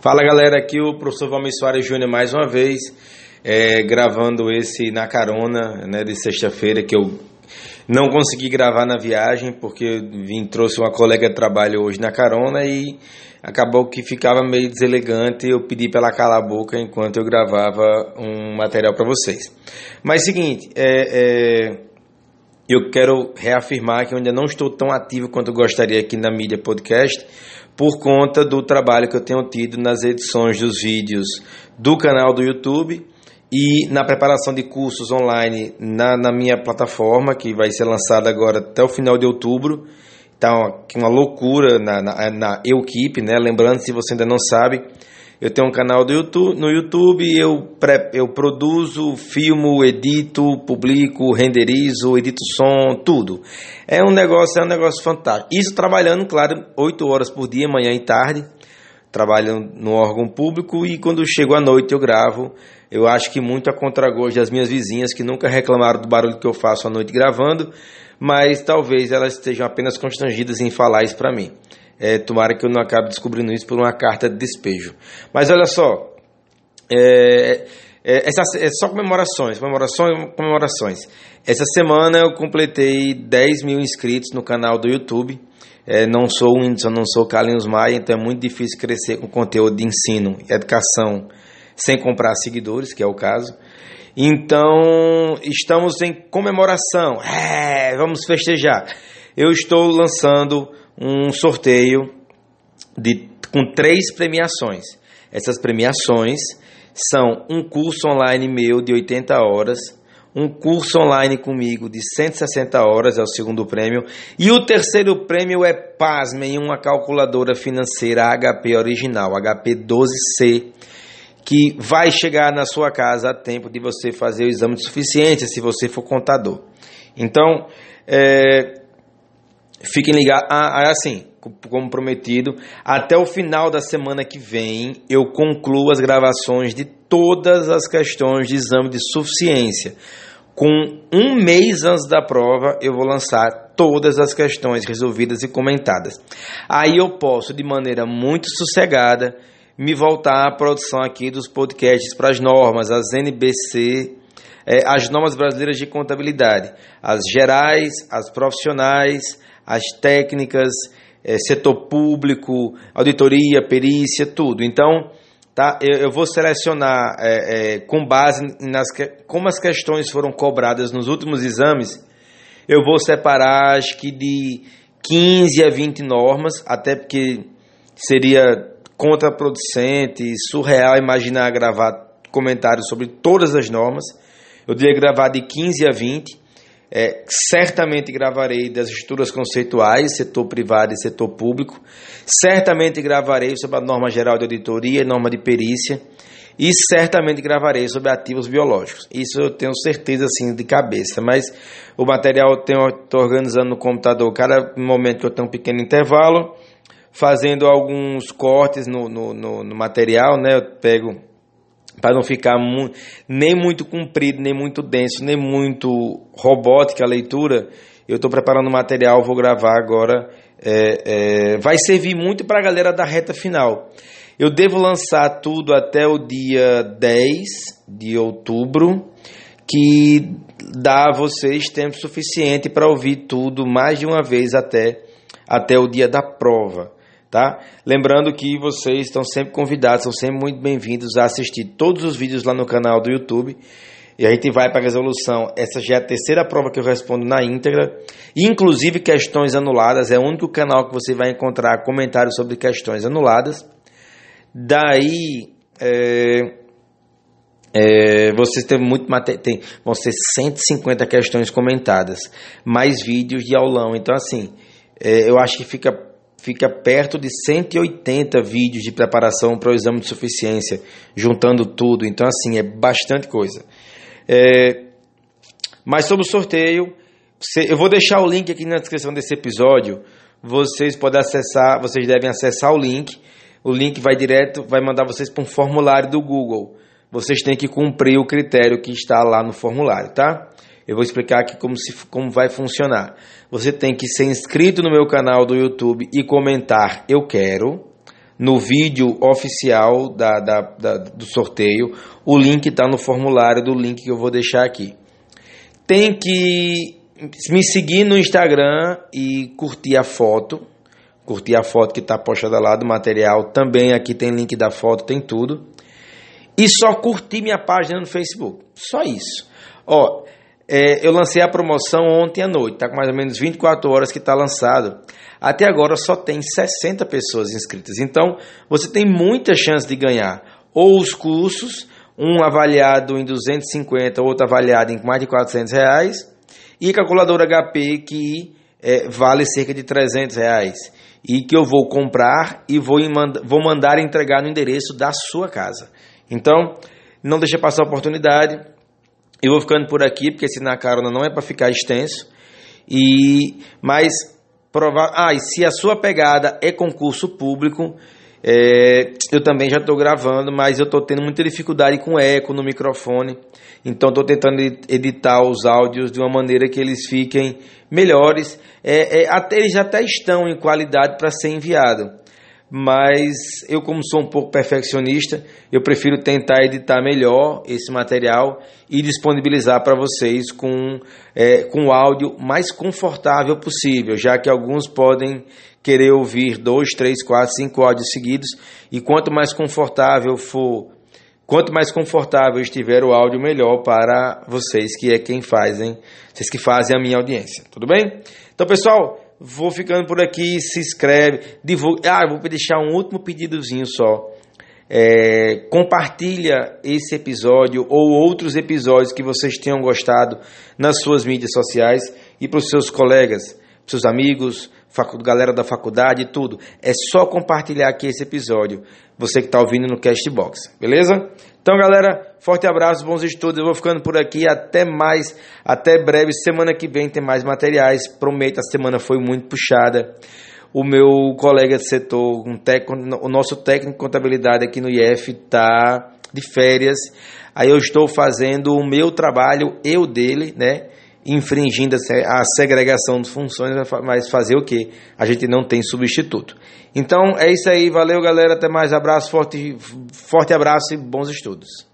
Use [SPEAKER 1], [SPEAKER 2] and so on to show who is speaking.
[SPEAKER 1] Fala galera, aqui o professor Valmir Soares Júnior mais uma vez, é, gravando esse na carona né, de sexta-feira, que eu não consegui gravar na viagem, porque vim, trouxe uma colega de trabalho hoje na carona e acabou que ficava meio deselegante. Eu pedi para ela calar a boca enquanto eu gravava um material para vocês. Mas seguinte, é, é, eu quero reafirmar que eu ainda não estou tão ativo quanto gostaria aqui na mídia podcast, por conta do trabalho que eu tenho tido nas edições dos vídeos do canal do YouTube e na preparação de cursos online na, na minha plataforma, que vai ser lançada agora até o final de outubro. Então, uma loucura na, na, na né? Lembrando, se você ainda não sabe, eu tenho um canal do YouTube, no YouTube, eu, pré, eu produzo, filmo, edito, publico, renderizo, edito som, tudo. É um negócio, é um negócio fantástico. Isso trabalhando, claro, 8 horas por dia, manhã e tarde. Trabalho no órgão público e quando chego à noite eu gravo. Eu acho que muito a contragosto das minhas vizinhas que nunca reclamaram do barulho que eu faço à noite gravando, mas talvez elas estejam apenas constrangidas em falar isso para mim. É, tomara que eu não acabe descobrindo isso por uma carta de despejo. Mas olha só, é, é, essa, é só comemorações, comemorações, comemorações. Essa semana eu completei 10 mil inscritos no canal do YouTube. É, não sou o Whindersson, não sou Carlinhos Maia, então é muito difícil crescer com conteúdo de ensino e educação sem comprar seguidores, que é o caso. Então, estamos em comemoração. É, vamos festejar. Eu estou lançando um sorteio de, com três premiações. Essas premiações são um curso online meu de 80 horas, um curso online comigo de 160 horas, é o segundo prêmio, e o terceiro prêmio é, pasmem, uma calculadora financeira HP original, HP 12C, que vai chegar na sua casa a tempo de você fazer o exame de suficiência, se você for contador. Então, é, Fiquem ligados. Ah, ah, assim, como prometido, até o final da semana que vem eu concluo as gravações de todas as questões de exame de suficiência. Com um mês antes da prova, eu vou lançar todas as questões resolvidas e comentadas. Aí eu posso, de maneira muito sossegada, me voltar à produção aqui dos podcasts para as normas, as NBC, é, as normas brasileiras de contabilidade, as gerais, as profissionais as técnicas, é, setor público, auditoria, perícia, tudo. Então, tá, eu, eu vou selecionar é, é, com base nas como as questões foram cobradas nos últimos exames, eu vou separar acho que de 15 a 20 normas, até porque seria contraproducente, surreal imaginar gravar comentários sobre todas as normas. Eu deveria gravar de 15 a 20 é, certamente gravarei das estruturas conceituais, setor privado e setor público. Certamente gravarei sobre a norma geral de auditoria norma de perícia. E certamente gravarei sobre ativos biológicos. Isso eu tenho certeza assim de cabeça. Mas o material eu estou organizando no computador. Cada momento que eu tenho um pequeno intervalo, fazendo alguns cortes no, no, no, no material, né? Eu pego para não ficar mu nem muito comprido, nem muito denso, nem muito robótica a leitura, eu estou preparando material, vou gravar agora. É, é, vai servir muito para a galera da reta final. Eu devo lançar tudo até o dia 10 de outubro, que dá a vocês tempo suficiente para ouvir tudo mais de uma vez até, até o dia da prova. Tá? Lembrando que vocês estão sempre convidados, são sempre muito bem-vindos a assistir todos os vídeos lá no canal do YouTube. E a gente vai para a resolução. Essa já é a terceira prova que eu respondo na íntegra. Inclusive questões anuladas. É o único canal que você vai encontrar comentários sobre questões anuladas. Daí. É, é, vocês têm muito tem, vão ser 150 questões comentadas, mais vídeos de aulão. Então, assim, é, eu acho que fica fica perto de 180 vídeos de preparação para o exame de suficiência, juntando tudo. Então, assim, é bastante coisa. É, mas sobre o sorteio, eu vou deixar o link aqui na descrição desse episódio. Vocês podem acessar, vocês devem acessar o link. O link vai direto, vai mandar vocês para um formulário do Google. Vocês têm que cumprir o critério que está lá no formulário, tá? Eu vou explicar aqui como, se, como vai funcionar. Você tem que ser inscrito no meu canal do YouTube e comentar eu quero, no vídeo oficial da, da, da do sorteio. O link está no formulário do link que eu vou deixar aqui. Tem que me seguir no Instagram e curtir a foto. Curtir a foto que está postada lá do material. Também aqui tem link da foto, tem tudo. E só curtir minha página no Facebook. Só isso. Ó, é, eu lancei a promoção ontem à noite. Está com mais ou menos 24 horas que está lançado. Até agora só tem 60 pessoas inscritas. Então, você tem muita chance de ganhar ou os cursos, um avaliado em 250, outro avaliado em mais de 400 reais, e calculadora HP que é, vale cerca de 300 reais. E que eu vou comprar e vou, vou mandar entregar no endereço da sua casa. Então, não deixe passar a oportunidade. Eu vou ficando por aqui, porque esse na carona não é para ficar extenso. E mas provar, ah, e se a sua pegada é concurso público, é, eu também já estou gravando, mas eu estou tendo muita dificuldade com eco no microfone. Então estou tentando editar os áudios de uma maneira que eles fiquem melhores. É, é, até, eles até estão em qualidade para ser enviado mas eu como sou um pouco perfeccionista, eu prefiro tentar editar melhor esse material e disponibilizar para vocês com é, com o áudio mais confortável possível, já que alguns podem querer ouvir dois, três, quatro, cinco áudios seguidos e quanto mais confortável for, quanto mais confortável estiver o áudio, melhor para vocês que é quem fazem, vocês que fazem a minha audiência, tudo bem? Então pessoal Vou ficando por aqui, se inscreve, divulga. Ah, vou deixar um último pedidozinho só. É, compartilha esse episódio ou outros episódios que vocês tenham gostado nas suas mídias sociais e para os seus colegas, seus amigos, galera da faculdade, tudo. É só compartilhar aqui esse episódio. Você que está ouvindo no Castbox, beleza? Então, galera, forte abraço, bons estudos. Eu vou ficando por aqui. Até mais, até breve. Semana que vem tem mais materiais. Prometo, a semana foi muito puxada. O meu colega de setor, um técnico, o nosso técnico de contabilidade aqui no IF está de férias. Aí eu estou fazendo o meu trabalho, eu dele, né? Infringindo a segregação de funções, mas fazer o que? A gente não tem substituto. Então é isso aí, valeu galera, até mais, abraço, forte, forte abraço e bons estudos.